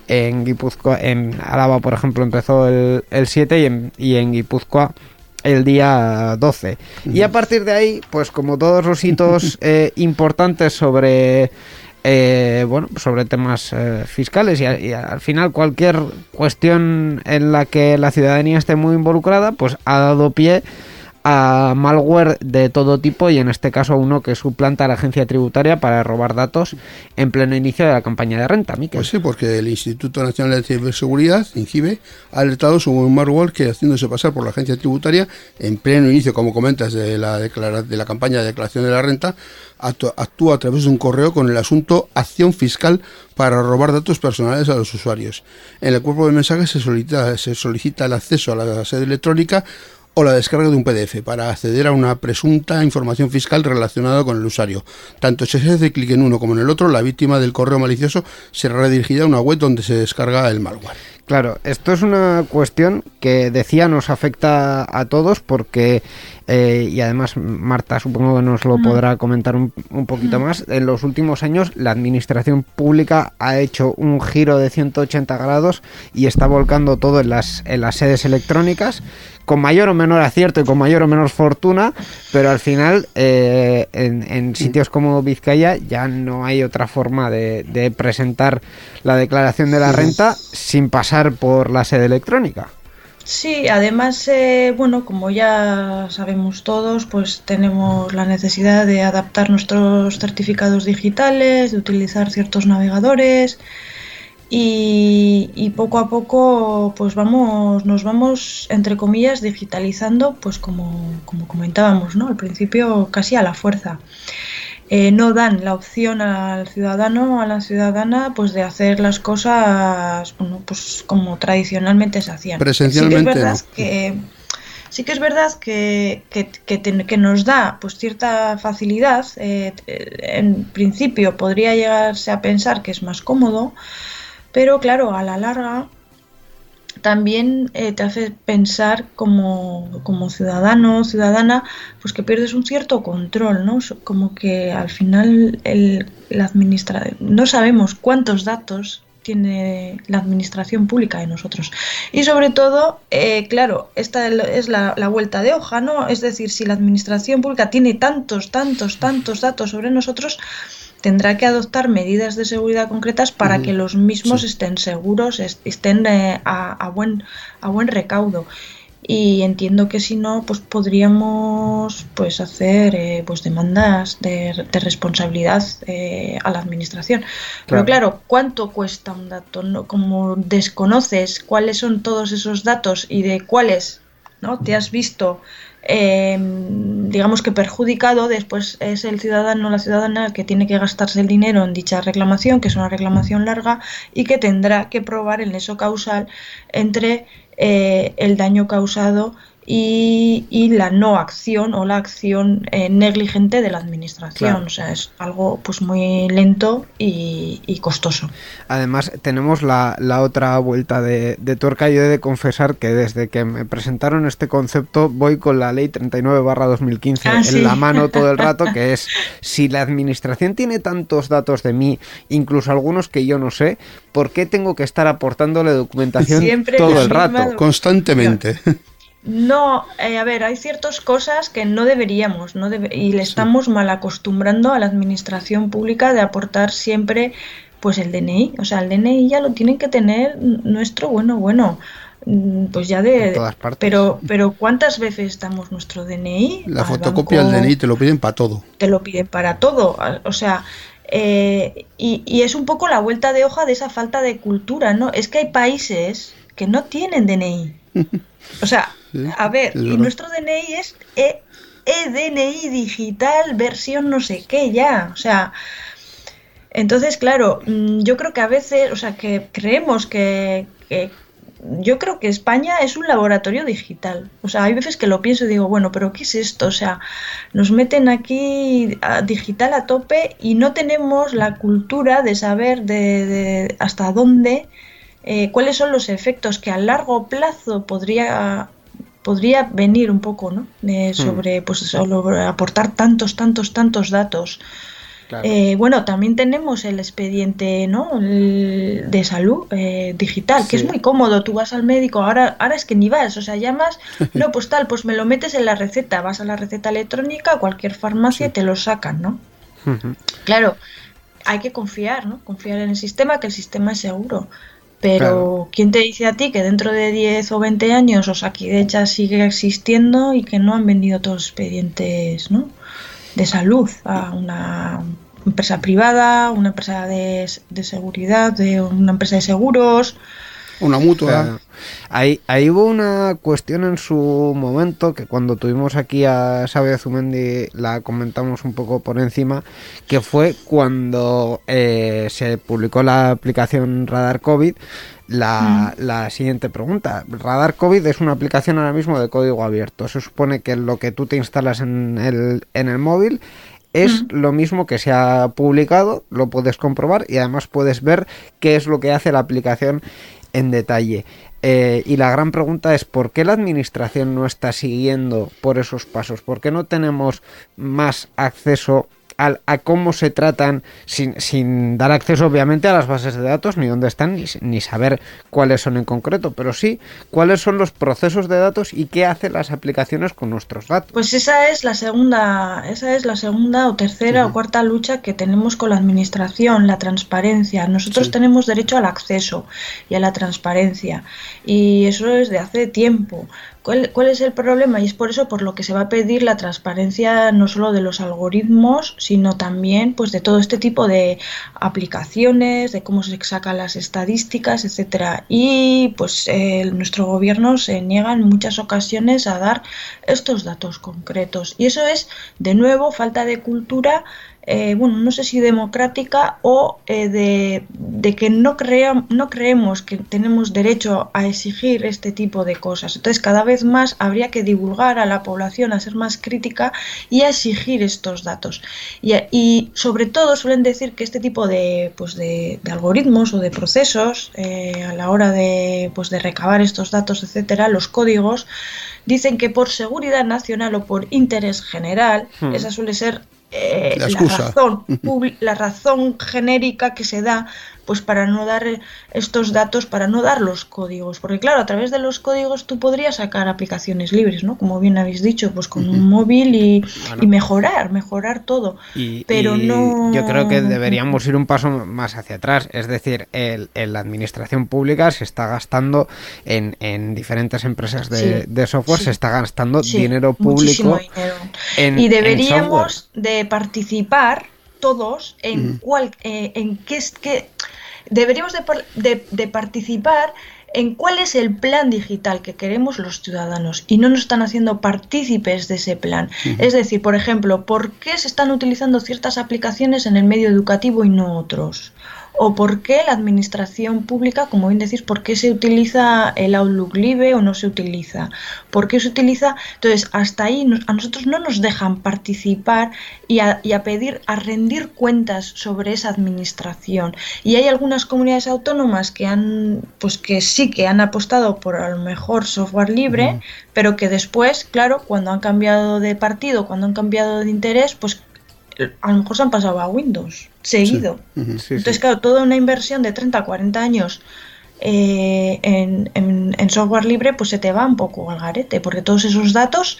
A: en Guipúzcoa, en Álava, por ejemplo, empezó el, el 7 y en, y en Guipúzcoa el día 12. Y a partir de ahí, pues como todos los hitos eh, importantes sobre... eh, bueno, sobre temas eh, fiscales y, a- y al final cualquier cuestión en la que la ciudadanía esté muy involucrada, pues ha dado pie a malware de todo tipo y en este caso uno que suplanta a la agencia tributaria para robar datos en pleno inicio de la campaña de renta. Miquel.
B: Pues sí, porque el Instituto Nacional de Ciberseguridad, INCIBE, ha alertado sobre un malware que haciéndose pasar por la agencia tributaria en pleno inicio, como comentas, de la, de la campaña de declaración de la renta, actúa, a través de un correo con el asunto acción fiscal para robar datos personales a los usuarios. En el cuerpo de mensaje se solicita, se solicita el acceso a la sede electrónica o la descarga de un PDF para acceder a una presunta información fiscal relacionada con el usuario. Tanto si se hace clic en uno como en el otro, la víctima del correo malicioso será redirigida a una web donde se descarga el malware.
A: Claro, esto es una cuestión que decía nos afecta a todos porque, eh, y además Marta supongo que nos lo podrá comentar un, un poquito más, en los últimos años la administración pública ha hecho un giro de 180 grados y está volcando todo en las, en las sedes electrónicas con mayor o menor acierto y con mayor o menor fortuna, pero al final eh, en, en sitios como Vizcaya ya no hay otra forma de, de presentar la declaración de la renta sin pasar por la sede electrónica.
C: Sí, además, eh, bueno, como ya sabemos todos, pues tenemos la necesidad de adaptar nuestros certificados digitales, de utilizar ciertos navegadores y, y poco a poco, pues vamos, nos vamos, entre comillas, digitalizando, pues como, como comentábamos, ¿no? Al principio casi a la fuerza. Eh, no dan la opción al ciudadano a la ciudadana pues de hacer las cosas bueno, pues como tradicionalmente se hacían.
B: Presencialmente,
C: Sí que es verdad
B: no.
C: que sí que es verdad que, que, que nos da pues cierta facilidad. eh, en principio podría llegarse a pensar que es más cómodo, pero claro, a la larga también eh, te hace pensar como, como ciudadano, ciudadana, pues que pierdes un cierto control, ¿no? Como que al final el, administra no sabemos cuántos datos tiene la administración pública de nosotros. Y sobre todo, eh, claro, esta es la, la vuelta de hoja, ¿no? Es decir, si la administración pública tiene tantos, tantos, tantos datos sobre nosotros, tendrá que adoptar medidas de seguridad concretas para que los mismos
B: Sí.
C: estén seguros, est- estén eh, a, a buen, a buen recaudo. Y entiendo que si no, pues podríamos pues hacer eh, pues demandas de, de responsabilidad eh, a la administración. Pero
A: Claro.
C: claro, ¿cuánto cuesta un dato? No, como desconoces cuáles son todos esos datos y de cuáles ¿no? te has visto eh, digamos que perjudicado, después es el ciudadano o la ciudadana que tiene que gastarse el dinero en dicha reclamación, que es una reclamación larga y que tendrá que probar el nexo causal entre eh, el daño causado y, y la no acción o la acción eh, negligente de la administración.
A: Claro.
C: O sea, es algo pues muy lento y, y costoso.
A: Además, tenemos la, la otra vuelta de, de tuerca. Yo he de confesar que desde que me presentaron este concepto voy con la ley 39 barra 2015
C: Ah,
A: en
C: sí.
A: la mano todo el rato, que es si la administración tiene tantos datos de mí, incluso algunos que yo no sé, ¿por qué tengo que estar aportándole documentación
C: Siempre
A: todo el rato?
B: Constantemente.
C: No, eh, a ver, hay ciertas cosas que no deberíamos, no debe- y le estamos mal acostumbrando a la administración pública de aportar siempre, pues el DNI, o sea, el DNI ya lo tienen que tener nuestro bueno, bueno, mm, pues ya de,
A: En todas partes.
C: pero, pero ¿cuántas veces damos nuestro DNI?
B: La fotocopia del DNI te lo piden para todo.
C: te lo piden para todo. O sea, eh, y, y es un poco la vuelta de hoja de esa falta de cultura, ¿no? Es que hay países que no tienen DNI. O sea,
B: Sí,
C: a ver, y nuestro DNI es e, DNI digital versión no sé qué ya. O sea, entonces, claro, mm, yo creo que a veces, o sea, que creemos que, que, yo creo que España es un laboratorio digital. O sea, hay veces que lo pienso y digo, bueno, pero ¿qué es esto? O sea, nos meten aquí a digital a tope y no tenemos la cultura de saber de, hasta dónde, eh, cuáles son los efectos que a largo plazo podría podría venir un poco, ¿no? Hmm. sobre, pues, sobre aportar tantos, tantos, tantos datos. Eh, bueno, también tenemos el expediente ¿no? de salud eh, digital, que es muy cómodo. Tú vas al médico, ahora, ahora es que ni vas, o sea, llamas, no, pues tal, pues me lo metes en la receta, vas a la receta electrónica, a cualquier farmacia y te lo sacan, ¿no? Claro, hay que confiar, ¿no? Confiar en el sistema, que el sistema es seguro. Pero, ¿quién te dice a ti que dentro de 10 o 20 años Osakidecha sigue existiendo y que no han vendido todos los expedientes, ¿no? de salud a una empresa privada, una empresa de, seguridad, de una empresa de seguros.
B: Una mutua.
A: Ahí, hubo una cuestión en su momento que cuando tuvimos aquí a Sabia Zumendi la comentamos un poco por encima, que fue cuando eh, se publicó la aplicación Radar COVID. La, mm. la, siguiente pregunta. Radar COVID es una aplicación ahora mismo de código abierto. Se supone que lo que tú te instalas en el, en el móvil es lo mismo que se ha publicado, lo puedes comprobar y además puedes ver qué es lo que hace la aplicación en detalle. Eh, y la gran pregunta es por qué la administración no está siguiendo por esos pasos, por qué no tenemos más acceso a, cómo se tratan, sin, sin, dar acceso obviamente a las bases de datos, ni dónde están, ni, saber cuáles son en concreto, pero sí cuáles son los procesos de datos y qué hacen las aplicaciones con nuestros datos.
C: Pues esa es la segunda, esa es la segunda o tercera o cuarta lucha que tenemos con la administración, la transparencia. Nosotros tenemos derecho al acceso y a la transparencia y eso es de hace tiempo. ¿Cuál, es el problema? Y es por eso por lo que se va a pedir la transparencia no solo de los algoritmos, sino también pues de todo este tipo de aplicaciones, de cómo se sacan las estadísticas, etcétera. Y pues nuestro gobierno se niega en muchas ocasiones a dar estos datos concretos. Y eso es, de nuevo, falta de cultura eh, bueno, no sé si democrática o eh, de, que no, no creemos que tenemos derecho a exigir este tipo de cosas. Entonces, cada vez más habría que divulgar a la población, a ser más crítica y a exigir estos datos. Y, sobre todo suelen decir que este tipo de, pues de, algoritmos o de procesos eh, a la hora de, pues de recabar estos datos, etcétera, los códigos, dicen que por seguridad nacional o por interés general, hmm. esa suele ser eh, la, razón, la razón genérica que se da pues para no dar estos datos, para no dar los códigos. Porque claro, a través de los códigos tú podrías sacar aplicaciones libres, ¿no? Como bien habéis dicho, pues con un móvil y, mejorar, mejorar todo. Pero no...
A: Yo creo que deberíamos ir un paso más hacia atrás. Es decir, el, la administración pública se está gastando en, en diferentes empresas de, software, se está gastando dinero público.
C: y deberíamos de participar todos en cuál, eh, en qué es que deberíamos de, participar en cuál es el plan digital que queremos los ciudadanos y no nos están haciendo partícipes de ese plan. Es decir, por ejemplo, ¿por qué se están utilizando ciertas aplicaciones en el medio educativo y no otros? O por qué la administración pública, como bien decís, por qué se utiliza el Outlook Live o no se utiliza, por qué se utiliza. Entonces, hasta ahí a nosotros no nos dejan participar y a, pedir, a rendir cuentas sobre esa administración. Y hay algunas comunidades autónomas que han, pues que sí que han apostado por a lo mejor software libre, pero que después, claro, cuando han cambiado de partido, cuando han cambiado de interés, pues a lo mejor se han pasado a Windows seguido. Entonces, claro, toda una inversión de 30, 40 años eh, en, software libre, pues se te va un poco al garete, porque todos esos datos,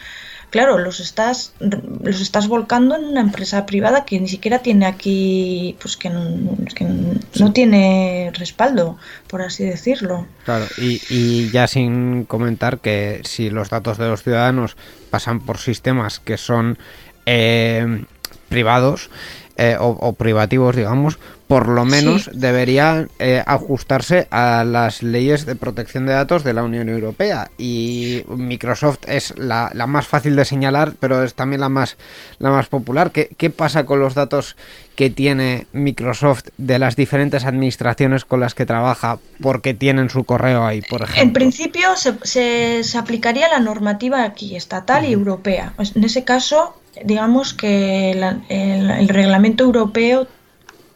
C: claro, los estás, los estás volcando en una empresa privada que ni siquiera tiene aquí, pues que no, tiene respaldo, por así decirlo.
A: Claro, y, y ya sin comentar que si los datos de los ciudadanos pasan por sistemas que son... Eh, privados eh, o, privativos, digamos, por lo menos debería eh, ajustarse a las leyes de protección de datos de la Unión Europea. Y Microsoft es la, la más fácil de señalar, pero es también la más, la más popular. ¿Qué, ¿Qué pasa con los datos que tiene Microsoft de las diferentes administraciones con las que trabaja porque tienen su correo ahí, por ejemplo?
C: En principio se, se, se aplicaría la normativa aquí, estatal y europea. Pues, En ese caso, digamos que la- el, el reglamento europeo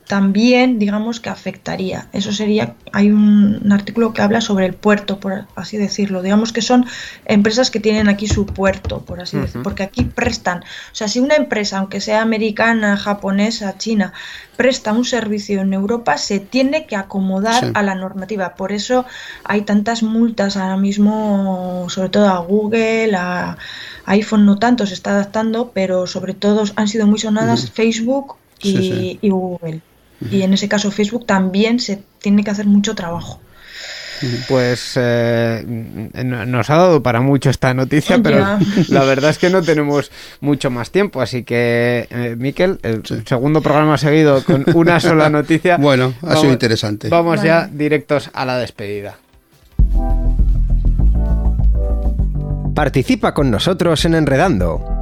C: también, digamos que afectaría. Eso sería, hay un, un artículo que habla sobre el puerto, por así decirlo. Digamos que son empresas que tienen aquí su puerto, por así decirlo, porque aquí prestan. O sea, si una empresa, aunque sea americana, japonesa, china, presta un servicio en Europa, se tiene que acomodar
B: Sí.
C: a la normativa. Por eso hay tantas multas ahora mismo, sobre todo a Google, a iPhone no tanto, se está adaptando, pero sobre todo han sido muy sonadas Facebook y,
B: Sí, sí.
C: y Google. Y en ese caso Facebook también se tiene que hacer mucho trabajo.
A: Pues eh, nos ha dado para mucho esta noticia, pero
C: Ya.
A: la verdad es que no tenemos mucho más tiempo. Así que, eh, Miquel, el
B: Sí.
A: segundo programa seguido con una sola noticia.
B: Bueno, ha sido interesante.
A: Vamos
C: Vale.
A: ya directos a la despedida.
D: Participa con nosotros en Enredando.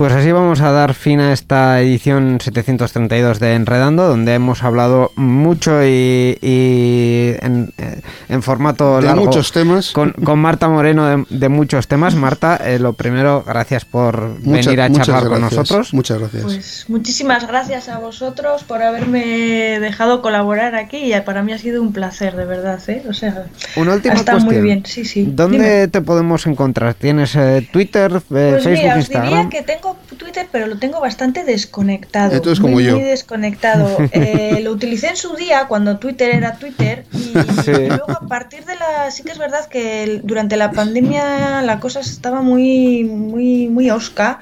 A: Pues así vamos a dar fin a esta edición 732 de Enredando, donde hemos hablado mucho y, y en, eh, en formato
B: De
A: largo
B: muchos temas.
A: Con, con Marta Moreno de, de muchos temas. Marta, eh, lo primero, gracias por
B: Muchas-
A: venir a charlar con nosotros.
B: Muchas gracias.
C: Pues muchísimas gracias a vosotros por haberme dejado colaborar aquí y para mí ha sido un placer, de verdad, ¿eh? O sea,
A: Una última
C: ha estado
A: cuestión.
C: muy bien, sí, sí.
A: ¿Dónde
C: Dime.
A: te podemos encontrar? ¿Tienes eh, Twitter, eh,
C: Pues
A: Facebook,
C: mira, os diría
A: Instagram?
C: que tengo Twitter, pero lo tengo bastante desconectado.
B: Entonces,
C: muy,
B: como yo.
C: Muy desconectado. Eh, lo utilicé en su día cuando Twitter era Twitter y,
A: Sí.
C: y luego a partir de la... Sí que es verdad que durante la pandemia la cosa estaba muy, muy, muy osca.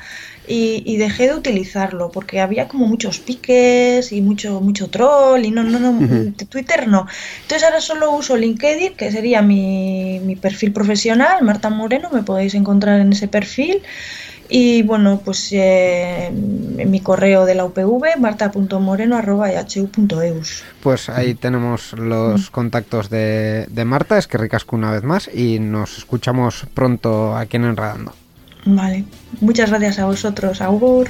C: Y, y dejé de utilizarlo porque había como muchos piques y mucho mucho troll y no no no Twitter no entonces ahora solo uso LinkedIn que sería mi, mi perfil profesional Marta Moreno me podéis encontrar en ese perfil y bueno, pues eh, en mi correo de la UPV, marta.moreno.ehu.eus.
A: Pues ahí tenemos los contactos de, de Marta, es que ricasco una vez más y nos escuchamos pronto aquí en Enredando.
C: Vale, muchas gracias a vosotros, Augur.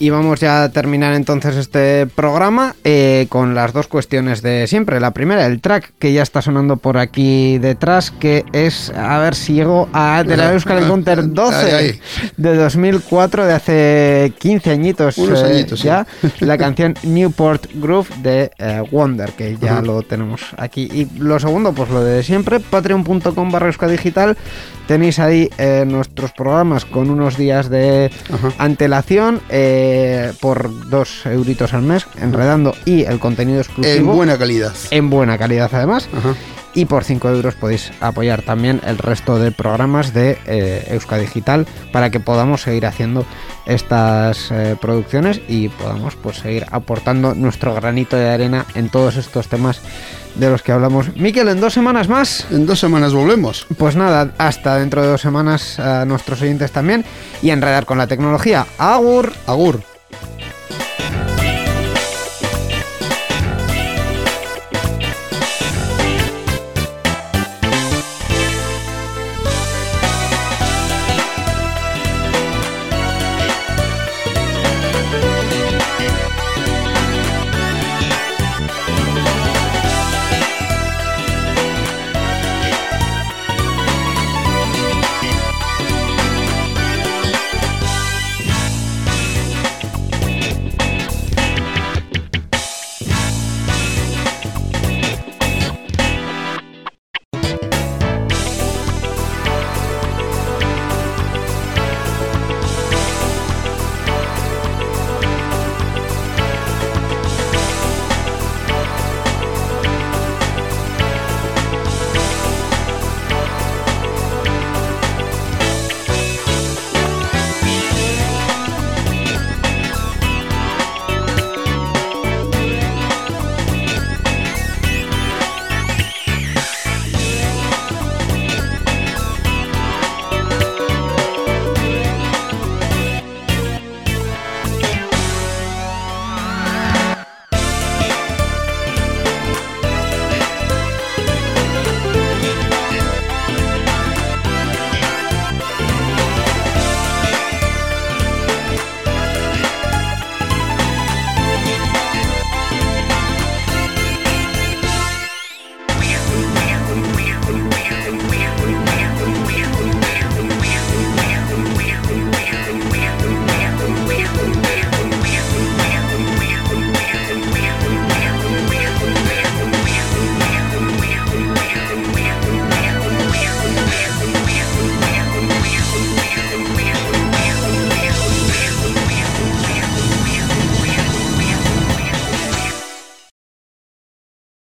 A: Y vamos ya a terminar entonces este programa eh, con las dos cuestiones de siempre. La primera, el track que ya está sonando por aquí detrás, que es, a ver si llego a de la Euskal Encounter 12
B: Ahí, ahí.
A: de 2004, de hace 15 añitos,
B: Unos
A: eh,
B: sí.
A: ya, la canción Newport Groove de eh, Wonder, que ya lo tenemos aquí. Y lo segundo, pues lo de siempre, patreon.com barra digital. Tenéis ahí eh, nuestros programas con unos días de
B: Ajá.
A: antelación eh, por dos euritos al mes, enredando y el contenido
B: En
A: exclusivo
B: buena calidad.
A: en buena calidad además.
B: Ajá.
A: Y por 5 euros podéis apoyar también el resto de programas de eh, Euska Digital para que podamos seguir haciendo estas eh, producciones y podamos pues seguir aportando nuestro granito de arena en todos estos temas de los que hablamos. Miquel, en dos semanas más.
B: En dos semanas volvemos.
A: Pues nada, hasta dentro de dos semanas a nuestros oyentes también y a enredar con la tecnología. Agur.
B: Agur.